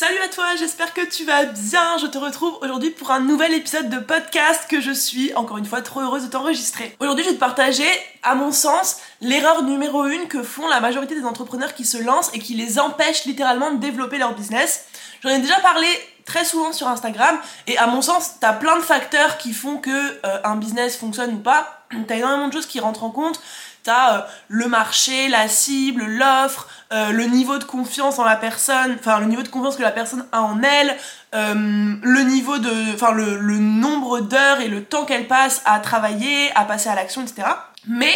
Salut à toi, j'espère que tu vas bien. Je te retrouve aujourd'hui pour un nouvel épisode de podcast que je suis encore une fois trop heureuse de t'enregistrer. Aujourd'hui, je vais te partager, à mon sens, l'erreur numéro une que font la majorité des entrepreneurs qui se lancent et qui les empêchent littéralement de développer leur business. J'en ai déjà parlé très souvent sur Instagram et à mon sens, t'as plein de facteurs qui font que euh, un business fonctionne ou pas. T'as énormément de choses qui rentrent en compte. Euh, le marché, la cible, l'offre, euh, le niveau de confiance en la personne, enfin le niveau de confiance que la personne a en elle, euh, le niveau de, enfin le nombre d'heures et le temps qu'elle passe à travailler, à passer à l'action, etc. Mais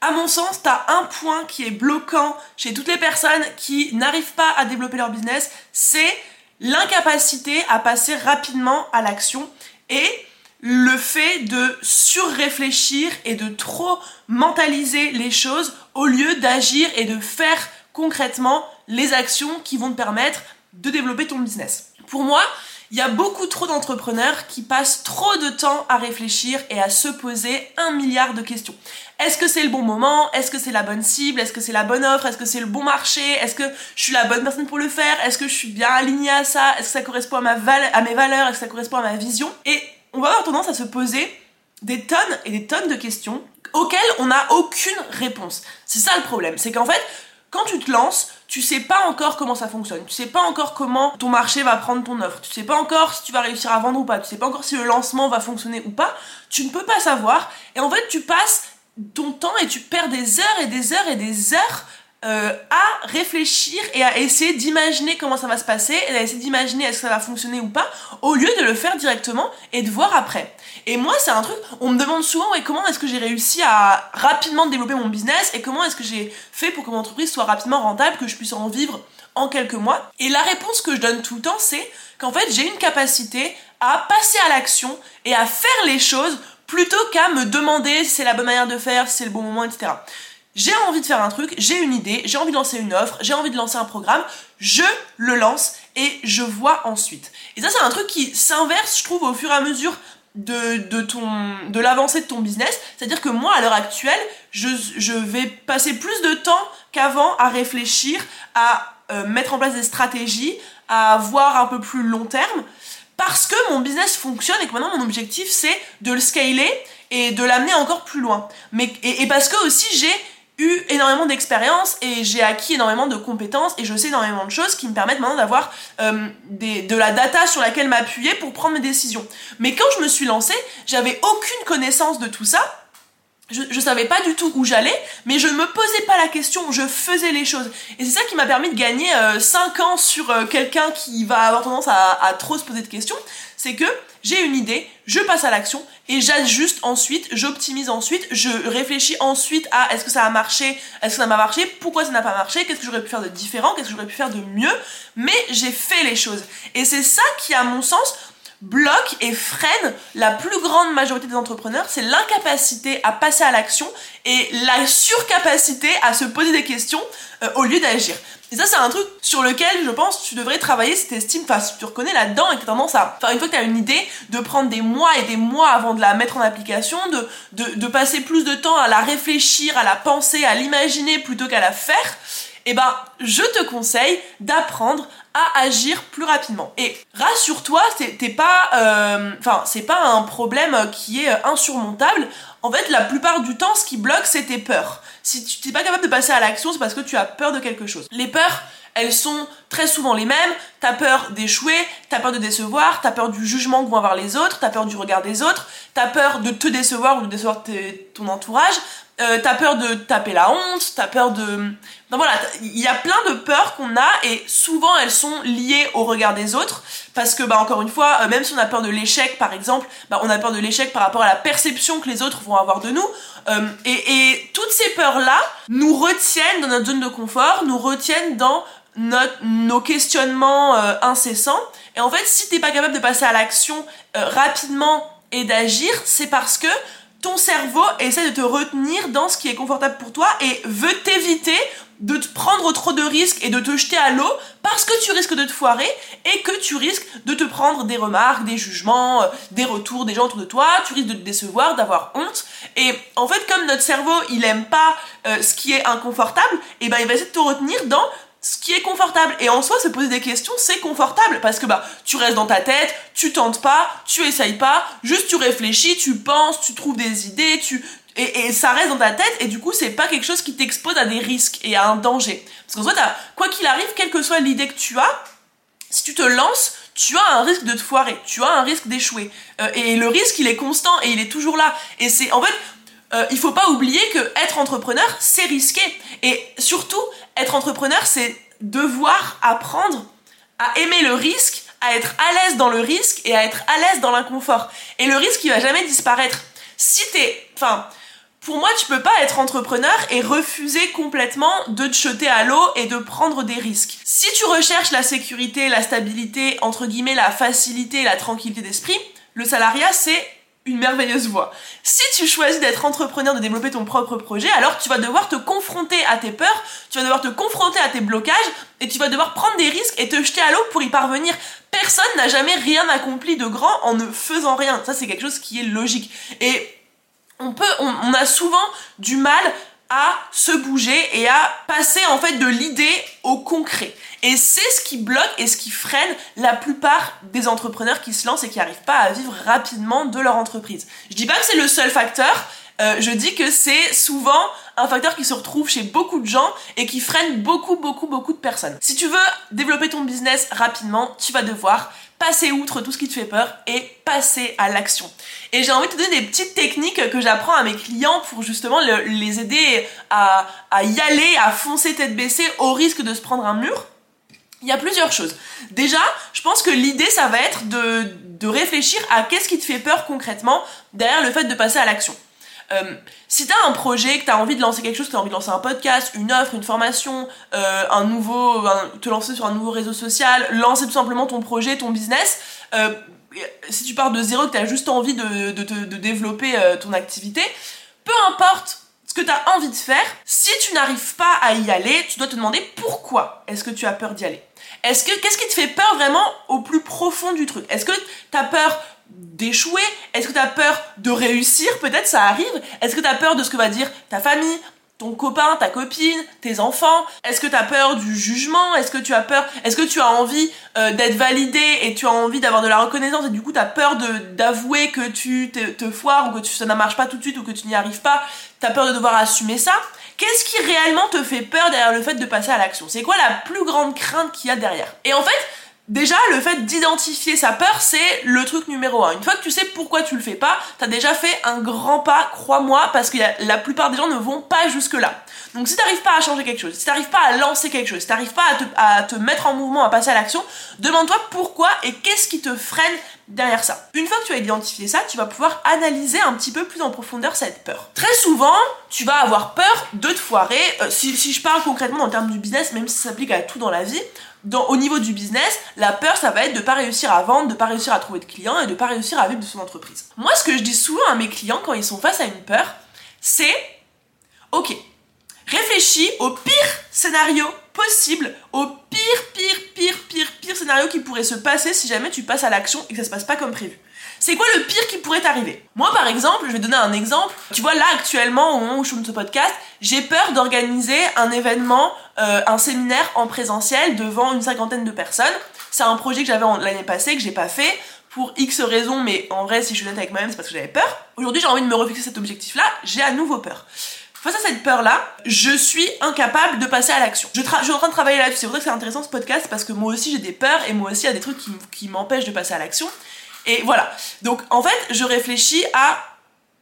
à mon sens, t'as un point qui est bloquant chez toutes les personnes qui n'arrivent pas à développer leur business, c'est l'incapacité à passer rapidement à l'action et le fait de surréfléchir et de trop mentaliser les choses au lieu d'agir et de faire concrètement les actions qui vont te permettre de développer ton business. Pour moi, il y a beaucoup trop d'entrepreneurs qui passent trop de temps à réfléchir et à se poser un milliard de questions. Est-ce que c'est le bon moment? Est-ce que c'est la bonne cible? Est-ce que c'est la bonne offre? Est-ce que c'est le bon marché? Est-ce que je suis la bonne personne pour le faire? Est-ce que je suis bien alignée à ça? Est-ce que ça correspond à, ma à mes valeurs? Est-ce que ça correspond à ma vision? On va avoir tendance à se poser des tonnes et des tonnes de questions auxquelles on n'a aucune réponse. C'est ça le problème, c'est qu'en fait, quand tu te lances, tu sais pas encore comment ça fonctionne, tu sais pas encore comment ton marché va prendre ton offre, tu sais pas encore si tu vas réussir à vendre ou pas, tu sais pas encore si le lancement va fonctionner ou pas, tu ne peux pas savoir. Et en fait tu passes ton temps et tu perds des heures et des heures et des heures euh, à réfléchir et à essayer d'imaginer comment ça va se passer et à essayer d'imaginer est-ce que ça va fonctionner ou pas au lieu de le faire directement et de voir après. Et moi c'est un truc, on me demande souvent et comment est-ce que j'ai réussi à rapidement développer mon business et comment est-ce que j'ai fait pour que mon entreprise soit rapidement rentable, que je puisse en vivre en quelques mois. Et la réponse que je donne tout le temps c'est qu'en fait j'ai une capacité à passer à l'action et à faire les choses plutôt qu'à me demander si c'est la bonne manière de faire, si c'est le bon moment, etc j'ai envie de faire un truc, j'ai une idée, j'ai envie de lancer une offre, j'ai envie de lancer un programme, je le lance et je vois ensuite. Et ça c'est un truc qui s'inverse je trouve au fur et à mesure de, de, ton, de l'avancée de ton business. C'est-à-dire que moi à l'heure actuelle, je, je, vais passer plus de temps qu'avant à réfléchir, à euh, mettre en place des stratégies, à voir un peu plus long terme. Parce que mon business fonctionne et que maintenant mon objectif c'est de le scaler et de l'amener encore plus loin. Mais, et parce que aussi j'ai énormément d'expérience et j'ai acquis énormément de compétences et je sais énormément de choses qui me permettent maintenant d'avoir euh, de la data sur laquelle m'appuyer pour prendre mes décisions. Mais quand je me suis lancée, j'avais aucune connaissance de tout ça. Je, savais pas du tout où j'allais, mais je me posais pas la question, je faisais les choses. Et c'est ça qui m'a permis de gagner 5 euh, ans sur euh, quelqu'un qui va avoir tendance à trop se poser de questions. C'est que j'ai une idée, je passe à l'action et j'ajuste ensuite, j'optimise ensuite, je réfléchis ensuite à est-ce que ça a marché, est-ce que ça m'a marché, pourquoi ça n'a pas marché, qu'est-ce que j'aurais pu faire de différent, qu'est-ce que j'aurais pu faire de mieux, mais j'ai fait les choses. Et c'est ça qui, à mon sens, bloque et freine la plus grande majorité des entrepreneurs, c'est l'incapacité à passer à l'action et la surcapacité à se poser des questions euh, au lieu d'agir. Et ça, c'est un truc sur lequel je pense tu devrais travailler si t'estimes, enfin, si tu reconnais là-dedans et que t'as tendance à, enfin, une fois que t'as une idée, de prendre des mois et des mois avant de la mettre en application, de, de, de passer plus de temps à la réfléchir, à la penser, à l'imaginer plutôt qu'à la faire, eh ben, je te conseille d'apprendre à agir plus rapidement. Et rassure-toi, t'es pas, euh, c'est pas un problème qui est insurmontable. En fait, la plupart du temps, ce qui bloque, c'est tes peurs. Si tu n'es pas capable de passer à l'action, c'est parce que tu as peur de quelque chose. Les peurs, elles sont très souvent les mêmes. T'as peur d'échouer, t'as peur de décevoir, t'as peur du jugement que vont avoir les autres, t'as peur du regard des autres, t'as peur de te décevoir ou de décevoir ton entourage, euh, t'as peur de taper la honte, t'as peur de... Non voilà, il y a plein de peurs qu'on a et souvent elles sont liées au regard des autres parce que bah encore une fois, euh, même si on a peur de l'échec par exemple, bah, on a peur de l'échec par rapport à la perception que les autres vont avoir de nous euh, et, et toutes ces peurs là nous retiennent dans notre zone de confort, nous retiennent dans notre, nos questionnements incessants et en fait si t'es pas capable de passer à l'action rapidement et d'agir, c'est parce que ton cerveau essaie de te retenir dans ce qui est confortable pour toi et veut t'éviter de te prendre trop de risques et de te jeter à l'eau parce que tu risques de te foirer et que tu risques de te prendre des remarques, des jugements, euh, des retours des gens autour de toi, tu risques de te décevoir, d'avoir honte. Et en fait, comme notre cerveau, il aime pas euh, ce qui est inconfortable, et eh ben il va essayer de te retenir dans ce qui est confortable. Et en soi, se poser des questions, c'est confortable parce que bah tu restes dans ta tête, tu tentes pas, tu essayes pas, juste tu réfléchis, tu penses, tu trouves des idées, tu et, et ça reste dans ta tête et du coup c'est pas quelque chose qui t'expose à des risques et à un danger. Parce qu'en soi, quoi qu'il arrive, quelle que soit l'idée que tu as, si tu te lances, tu as un risque de te foirer, tu as un risque d'échouer. Euh, et le risque, il est constant et il est toujours là. Et c'est en fait, euh, il faut pas oublier que être entrepreneur, c'est risqué. Et surtout, être entrepreneur, c'est devoir apprendre à aimer le risque, à être à l'aise dans le risque et à être à l'aise dans l'inconfort. Et le risque, il va jamais disparaître. Si t'es, enfin, pour moi, tu peux pas être entrepreneur et refuser complètement de te jeter à l'eau et de prendre des risques. Si tu recherches la sécurité, la stabilité, entre guillemets, la facilité, la tranquillité d'esprit, le salariat, c'est une merveilleuse voie. Si tu choisis d'être entrepreneur, de développer ton propre projet, alors tu vas devoir te confronter à tes peurs, tu vas devoir te confronter à tes blocages et tu vas devoir prendre des risques et te jeter à l'eau pour y parvenir. Personne n'a jamais rien accompli de grand en ne faisant rien. Ça, c'est quelque chose qui est logique. Et on peut, on, a souvent du mal se bouger et à passer en fait de l'idée au concret. Et c'est ce qui bloque et ce qui freine la plupart des entrepreneurs qui se lancent et qui n'arrivent pas à vivre rapidement de leur entreprise. Je dis pas que c'est le seul facteur, euh, je dis que c'est souvent un facteur qui se retrouve chez beaucoup de gens et qui freine beaucoup, beaucoup, beaucoup de personnes. Si tu veux développer ton business rapidement, tu vas devoir passer outre tout ce qui te fait peur et passer à l'action. Et j'ai envie de te donner des petites techniques que j'apprends à mes clients pour justement les aider à, à y aller, à foncer tête baissée au risque de se prendre un mur. Il y a plusieurs choses. Déjà, je pense que l'idée, ça va être de, de réfléchir à qu'est-ce qui te fait peur concrètement derrière le fait de passer à l'action. Euh, si t'as un projet, que t'as envie de lancer quelque chose, que t'as envie de lancer un podcast, une offre, une formation, euh, un nouveau, te lancer sur un nouveau réseau social, lancer tout simplement ton projet, ton business, euh, si tu pars de zéro, que t'as juste envie de, développer ton activité, peu importe ce que t'as envie de faire, si tu n'arrives pas à y aller, tu dois te demander pourquoi est-ce que tu as peur d'y aller. Est-ce que qu'est-ce qui te fait peur vraiment au plus profond du truc? Est-ce que t'as peur d'échouer. Est-ce que tu as peur de réussir? Peut-être ça arrive. Est-ce que tu as peur de ce que va dire ta famille ton copain, ta copine, tes enfants? Est-ce que tu as peur du jugement? Est-ce que tu as peur Est-ce que tu as envie euh, d'être validé et tu as envie d'avoir de la reconnaissance et du coup tu as peur d'avouer que tu te, te, foires ou que tu, ça ne marche pas tout de suite ou que tu n'y arrives pas? Tu as peur de devoir assumer ça? Qu'est-ce qui réellement te fait peur derrière le fait de passer à l'action? C'est quoi la plus grande crainte qu'il y a derrière? Et en fait, Déjà, le fait d'identifier sa peur, c'est le truc numéro un. Une fois que tu sais pourquoi tu le fais pas, t'as déjà fait un grand pas, crois-moi, parce que la plupart des gens ne vont pas jusque-là. Donc si t'arrives pas à changer quelque chose, si t'arrives pas à lancer quelque chose, si t'arrives pas à te, mettre en mouvement, à passer à l'action, demande-toi pourquoi et qu'est-ce qui te freine derrière ça. Une fois que tu as identifié ça, tu vas pouvoir analyser un petit peu plus en profondeur cette peur. Très souvent, tu vas avoir peur de te foirer. Euh, si, je parle concrètement en termes du business, même si ça s'applique à tout dans la vie, au niveau du business, la peur, ça va être de pas réussir à vendre, de pas réussir à trouver de clients et de pas réussir à vivre de son entreprise. Moi, ce que je dis souvent à mes clients quand ils sont face à une peur, c'est OK, réfléchis au pire scénario possible, au pire, pire, pire, pire, pire scénario qui pourrait se passer si jamais tu passes à l'action et que ça se passe pas comme prévu. C'est quoi le pire qui pourrait t'arriver? Moi, par exemple, je vais donner un exemple. Tu vois, là, actuellement, au moment où je filme ce podcast, j'ai peur d'organiser un événement, euh, un séminaire en présentiel devant une cinquantaine de personnes. C'est un projet que j'avais l'année passée, que j'ai pas fait pour X raisons, mais en vrai, si je suis honnête avec moi-même, c'est parce que j'avais peur. Aujourd'hui, j'ai envie de me refixer cet objectif-là, j'ai à nouveau peur. Face à cette peur-là, je suis incapable de passer à l'action. Je, suis en train de travailler là-dessus. C'est ça que c'est intéressant ce podcast, parce que moi aussi j'ai des peurs et moi aussi il y a des trucs qui m'empêchent de passer à l'action. Et voilà. Donc en fait, je réfléchis à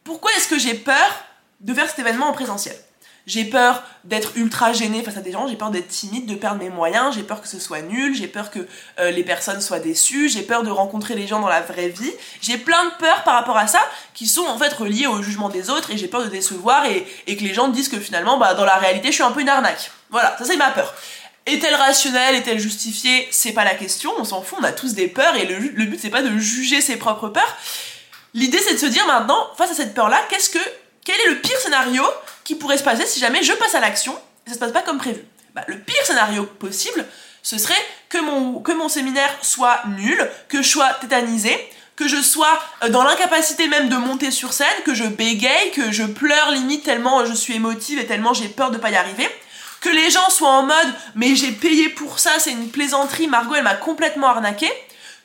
pourquoi est-ce que j'ai peur de faire cet événement en présentiel. J'ai peur d'être ultra gênée face à des gens, j'ai peur d'être timide, de perdre mes moyens, j'ai peur que ce soit nul, j'ai peur que euh, les personnes soient déçues, j'ai peur de rencontrer les gens dans la vraie vie. J'ai plein de peurs par rapport à ça qui sont en fait reliées au jugement des autres et j'ai peur de décevoir et, que les gens disent que finalement, bah, dans la réalité, je suis un peu une arnaque. Voilà, ça c'est ma peur. Est-elle rationnelle Est-elle justifiée? C'est pas la question, on s'en fout, on a tous des peurs et le, but c'est pas de juger ses propres peurs. L'idée c'est de se dire maintenant, face à cette peur-là, qu'est-ce que, quel est le pire scénario qui pourrait se passer si jamais je passe à l'action et ça se passe pas comme prévu? Bah, Le pire scénario possible, ce serait que mon, que mon séminaire soit nul, que je sois tétanisé, que je sois euh, dans l'incapacité même de monter sur scène, que je bégaye, que je pleure limite tellement je suis émotive et tellement j'ai peur de pas y arriver que les gens soient en mode mais j'ai payé pour ça, c'est une plaisanterie, Margot elle m'a complètement arnaqué,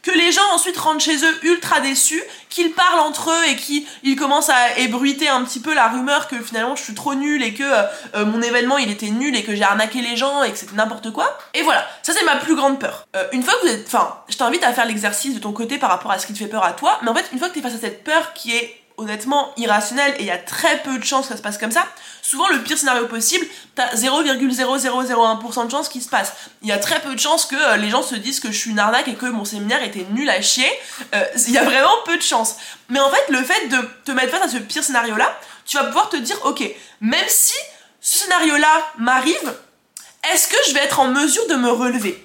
que les gens ensuite rentrent chez eux ultra déçus, qu'ils parlent entre eux et qu'ils commencent à ébruiter un petit peu la rumeur que finalement je suis trop nul et que euh, mon événement il était nul et que j'ai arnaqué les gens et que c'était n'importe quoi. Et voilà, ça c'est ma plus grande peur. Euh, une fois que vous êtes, enfin, je t'invite à faire l'exercice de ton côté par rapport à ce qui te fait peur à toi, mais en fait une fois que tu es face à cette peur qui est honnêtement irrationnel et il y a très peu de chances que ça se passe comme ça, souvent le pire scénario possible, t'as 0,0001% de chances qu'il se passe. Il y a très peu de chances que euh, les gens se disent que je suis une arnaque et que mon séminaire était nul à chier. Euh, il y a vraiment peu de chances. Mais en fait, le fait de te mettre face à ce pire scénario-là, tu vas pouvoir te dire, ok, même si ce scénario-là m'arrive, est-ce que je vais être en mesure de me relever?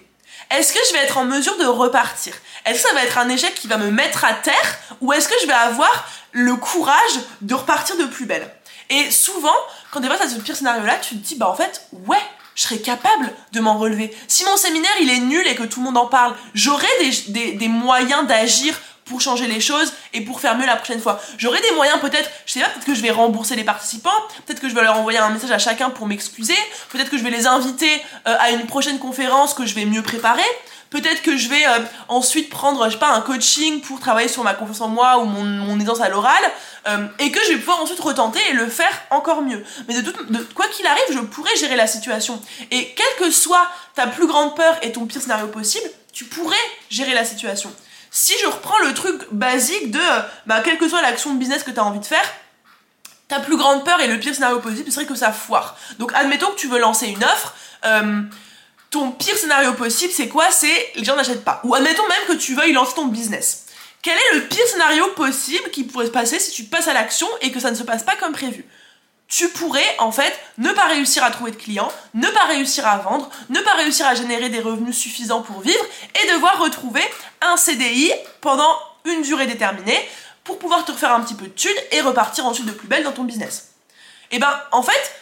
Est-ce que je vais être en mesure de repartir? Est-ce que ça va être un échec qui va me mettre à terre? Ou est-ce que je vais avoir le courage de repartir de plus belle? Et souvent, quand tu es face à ce pire scénario-là, tu te dis, bah en fait, ouais, je serais capable de m'en relever. Si mon séminaire il est nul et que tout le monde en parle, j'aurai des moyens d'agir pour changer les choses et pour faire mieux la prochaine fois. J'aurai des moyens peut-être, je sais pas, peut-être que je vais rembourser les participants, peut-être que je vais leur envoyer un message à chacun pour m'excuser, peut-être que je vais les inviter euh, à une prochaine conférence que je vais mieux préparer, peut-être que je vais euh, ensuite prendre, je sais pas, un coaching pour travailler sur ma confiance en moi ou mon, mon aisance à l'oral, euh, et que je vais pouvoir ensuite retenter et le faire encore mieux. Mais de, de quoi qu'il arrive, je pourrais gérer la situation. Et quelle que soit ta plus grande peur et ton pire scénario possible, tu pourrais gérer la situation. Si je reprends le truc basique de, bah, quelle que soit l'action de business que tu as envie de faire, ta plus grande peur et le pire scénario possible serait que ça foire. Donc admettons que tu veux lancer une offre, euh, ton pire scénario possible c'est quoi? C'est les gens n'achètent pas. Ou admettons même que tu veuilles lancer ton business. Quel est le pire scénario possible qui pourrait se passer si tu passes à l'action et que ça ne se passe pas comme prévu? Tu pourrais en fait ne pas réussir à trouver de clients, ne pas réussir à vendre, ne pas réussir à générer des revenus suffisants pour vivre et devoir retrouver un CDI pendant une durée déterminée pour pouvoir te refaire un petit peu de thunes et repartir ensuite de plus belle dans ton business. Et ben en fait,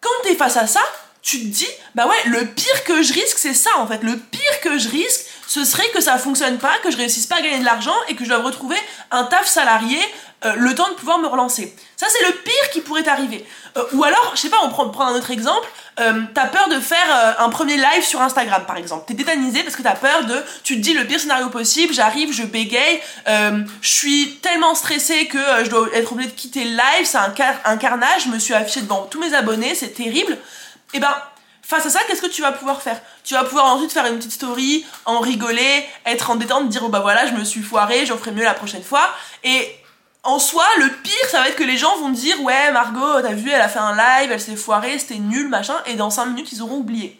quand tu es face à ça, tu te dis, bah ouais, le pire que je risque, c'est ça en fait. Le pire que je risque, ce serait que ça fonctionne pas, que je réussisse pas à gagner de l'argent et que je dois retrouver un taf salarié euh, le temps de pouvoir me relancer. Ça, c'est le pire qui pourrait arriver. Euh, ou alors, je sais pas, on prend, un autre exemple, euh, t'as peur de faire un premier live sur Instagram, par exemple. T'es tétanisé parce que t'as peur de... Tu te dis le pire scénario possible, j'arrive, je bégaye, je suis tellement stressée que je dois être obligée de quitter le live, c'est un, un carnage, je me suis affichée devant tous mes abonnés, c'est terrible. Et eh ben, Face à ça, qu'est-ce que tu vas pouvoir faire? Tu vas pouvoir ensuite faire une petite story, en rigoler, être en détente, dire oh bah voilà, je me suis foiré, j'en ferai mieux la prochaine fois. Et en soi, le pire, ça va être que les gens vont dire ouais, Margot, t'as vu, elle a fait un live, elle s'est foirée, c'était nul, machin, et dans 5 minutes, ils auront oublié.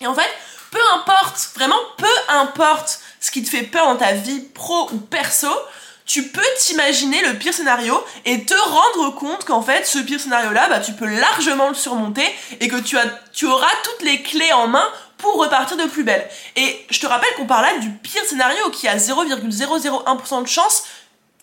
Et en fait, peu importe, vraiment peu importe ce qui te fait peur dans ta vie pro ou perso, tu peux t'imaginer le pire scénario et te rendre compte qu'en fait ce pire scénario là bah, tu peux largement le surmonter et que tu, as, tu auras toutes les clés en main pour repartir de plus belle. Et je te rappelle qu'on parle là du pire scénario qui a 0,001% de chance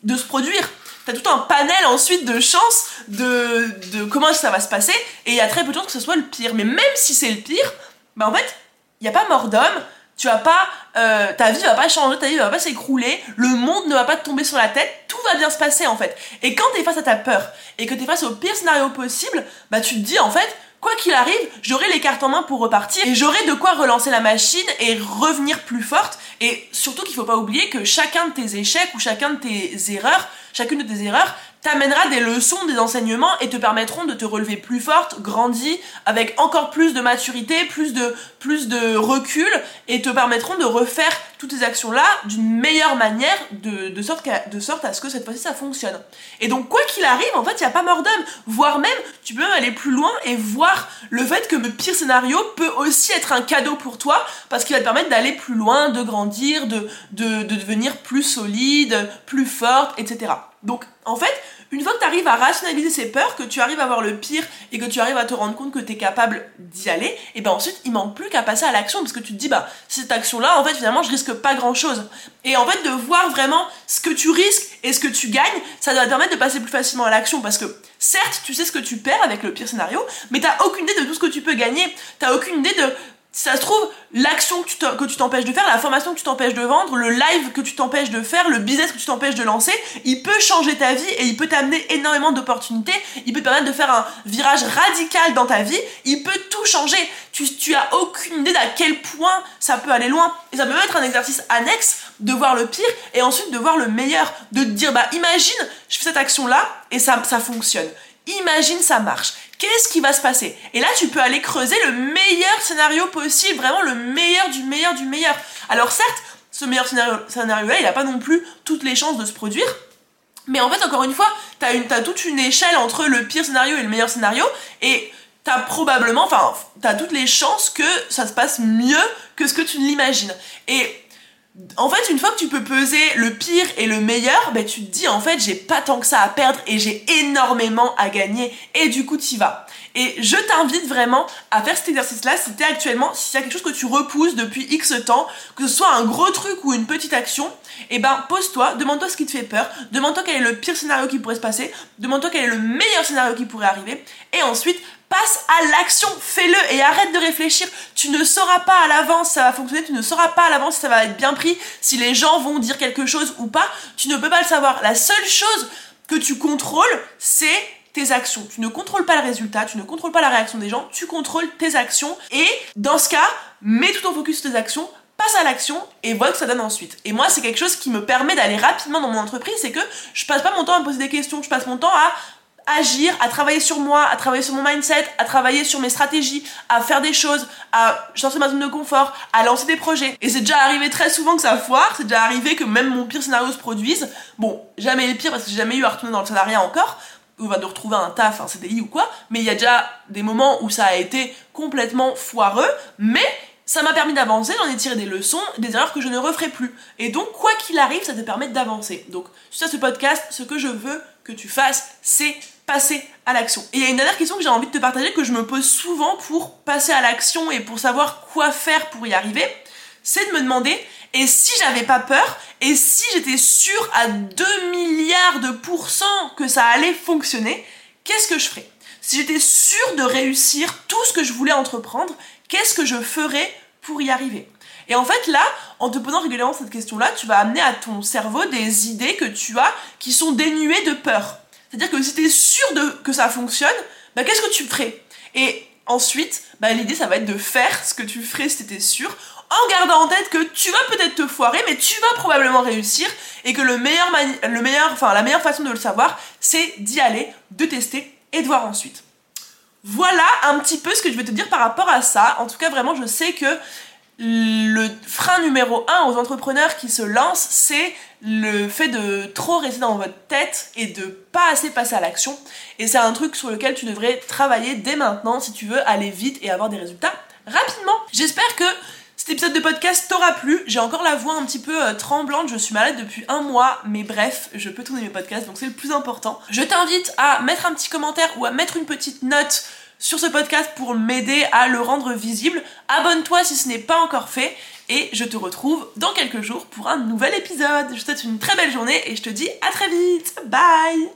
de se produire. T'as tout un panel ensuite de chances de, de comment ça va se passer et il y a très peu de chances que ce soit le pire. Mais même si c'est le pire, bah en fait, il n'y a pas mort d'homme, tu vas pas, euh, ta vie va pas changer, ta vie va pas s'écrouler, le monde ne va pas te tomber sur la tête, tout va bien se passer en fait. Et quand t'es face à ta peur et que t'es face au pire scénario possible, bah tu te dis en fait, quoi qu'il arrive, j'aurai les cartes en main pour repartir et j'aurai de quoi relancer la machine et revenir plus forte. Et surtout qu'il faut pas oublier que chacun de tes échecs ou chacun de tes erreurs, chacune de tes erreurs, t'amènera des leçons, des enseignements et te permettront de te relever plus forte, grandi, avec encore plus de maturité, plus de, plus de recul et te permettront de refaire toutes ces actions-là d'une meilleure manière de, de, sorte de sorte à ce que cette fois-ci ça fonctionne. Et donc quoi qu'il arrive, en fait, il n'y a pas mort d'homme. Voire même, tu peux même aller plus loin et voir le fait que le pire scénario peut aussi être un cadeau pour toi parce qu'il va te permettre d'aller plus loin, de grandir, de, de, de devenir plus solide, plus forte, etc. Donc en fait, une fois que tu arrives à rationaliser ces peurs, que tu arrives à voir le pire et que tu arrives à te rendre compte que tu es capable d'y aller, et ben ensuite il manque plus qu'à passer à l'action parce que tu te dis bah cette action là en fait finalement je risque pas grand chose. Et en fait de voir vraiment ce que tu risques et ce que tu gagnes, ça doit te permettre de passer plus facilement à l'action parce que certes tu sais ce que tu perds avec le pire scénario, mais t'as aucune idée de tout ce que tu peux gagner, t'as aucune idée de ça se trouve, l'action que tu t'empêches de faire, la formation que tu t'empêches de vendre, le live que tu t'empêches de faire, le business que tu t'empêches de lancer, il peut changer ta vie et il peut t'amener énormément d'opportunités, il peut te permettre de faire un virage radical dans ta vie, il peut tout changer. Tu, tu as aucune idée d'à quel point ça peut aller loin. Et ça peut même être un exercice annexe de voir le pire et ensuite de voir le meilleur. De te dire, bah imagine, je fais cette action-là et ça, ça fonctionne. Imagine ça marche. Qu'est-ce qui va se passer? Et là, tu peux aller creuser le meilleur scénario possible, vraiment le meilleur du meilleur du meilleur. Alors certes, ce meilleur scénario-là, il n'a pas non plus toutes les chances de se produire. Mais en fait, encore une fois, t'as as toute une échelle entre le pire scénario et le meilleur scénario, et t'as probablement, enfin, t'as toutes les chances que ça se passe mieux que ce que tu l'imagines. Et en fait, une fois que tu peux peser le pire et le meilleur, ben tu te dis en fait j'ai pas tant que ça à perdre et j'ai énormément à gagner et du coup tu vas. Et je t'invite vraiment à faire cet exercice-là si t'es actuellement, s'il y quelque chose que tu repousses depuis X temps, que ce soit un gros truc ou une petite action, et eh ben pose-toi, demande-toi ce qui te fait peur, demande-toi quel est le pire scénario qui pourrait se passer, demande-toi quel est le meilleur scénario qui pourrait arriver, et ensuite passe à l'action, fais-le et arrête de réfléchir. Tu ne sauras pas à l'avance si ça va fonctionner, tu ne sauras pas à l'avance si ça va être bien pris, si les gens vont dire quelque chose ou pas. Tu ne peux pas le savoir. La seule chose que tu contrôles, c'est tes actions. Tu ne contrôles pas le résultat, tu ne contrôles pas la réaction des gens, tu contrôles tes actions. Et dans ce cas, mets tout ton focus sur tes actions, passe à l'action et vois que ça donne ensuite. Et moi, c'est quelque chose qui me permet d'aller rapidement dans mon entreprise, c'est que je passe pas mon temps à me poser des questions, je passe mon temps à agir, à travailler sur moi, à travailler sur mon mindset, à travailler sur mes stratégies, à faire des choses, à sortir ma zone de confort, à lancer des projets. Et c'est déjà arrivé très souvent que ça foire, c'est déjà arrivé que même mon pire scénario se produise. Bon, jamais les pires parce que j'ai jamais eu à retourner dans le salariat encore, ou de retrouver un taf, un CDI ou quoi, mais il y a déjà des moments où ça a été complètement foireux, mais ça m'a permis d'avancer, j'en ai tiré des leçons, des erreurs que je ne referai plus. Et donc, quoi qu'il arrive, ça te permet d'avancer. Donc, suite ce podcast, ce que je veux que tu fasses, c'est passer à l'action. Et il y a une dernière question que j'ai envie de te partager que je me pose souvent pour passer à l'action et pour savoir quoi faire pour y arriver, c'est de me demander et si j'avais pas peur et si j'étais sûre à 2 milliards de pourcents que ça allait fonctionner, qu'est-ce que je ferais? Si j'étais sûre de réussir tout ce que je voulais entreprendre, qu'est-ce que je ferais pour y arriver? Et en fait, là, en te posant régulièrement cette question-là, tu vas amener à ton cerveau des idées que tu as qui sont dénuées de peur. C'est-à-dire que si tu es sûr de, que ça fonctionne, bah, qu'est-ce que tu ferais? Et ensuite, bah, l'idée, ça va être de faire ce que tu ferais si tu étais sûr, en gardant en tête que tu vas peut-être te foirer, mais tu vas probablement réussir, et que le meilleur, le meilleur, enfin, la meilleure façon de le savoir, c'est d'y aller, de tester et de voir ensuite. Voilà un petit peu ce que je vais te dire par rapport à ça. En tout cas, vraiment, je sais que le frein numéro un aux entrepreneurs qui se lancent, c'est le fait de trop rester dans votre tête et de pas assez passer à l'action. Et c'est un truc sur lequel tu devrais travailler dès maintenant si tu veux aller vite et avoir des résultats rapidement. J'espère que cet épisode de podcast t'aura plu. J'ai encore la voix un petit peu euh, tremblante, je suis malade depuis un mois, mais bref, je peux tourner mes podcasts, donc c'est le plus important. Je t'invite à mettre un petit commentaire ou à mettre une petite note sur ce podcast pour m'aider à le rendre visible. Abonne-toi si ce n'est pas encore fait et je te retrouve dans quelques jours pour un nouvel épisode. Je te souhaite une très belle journée et je te dis à très vite. Bye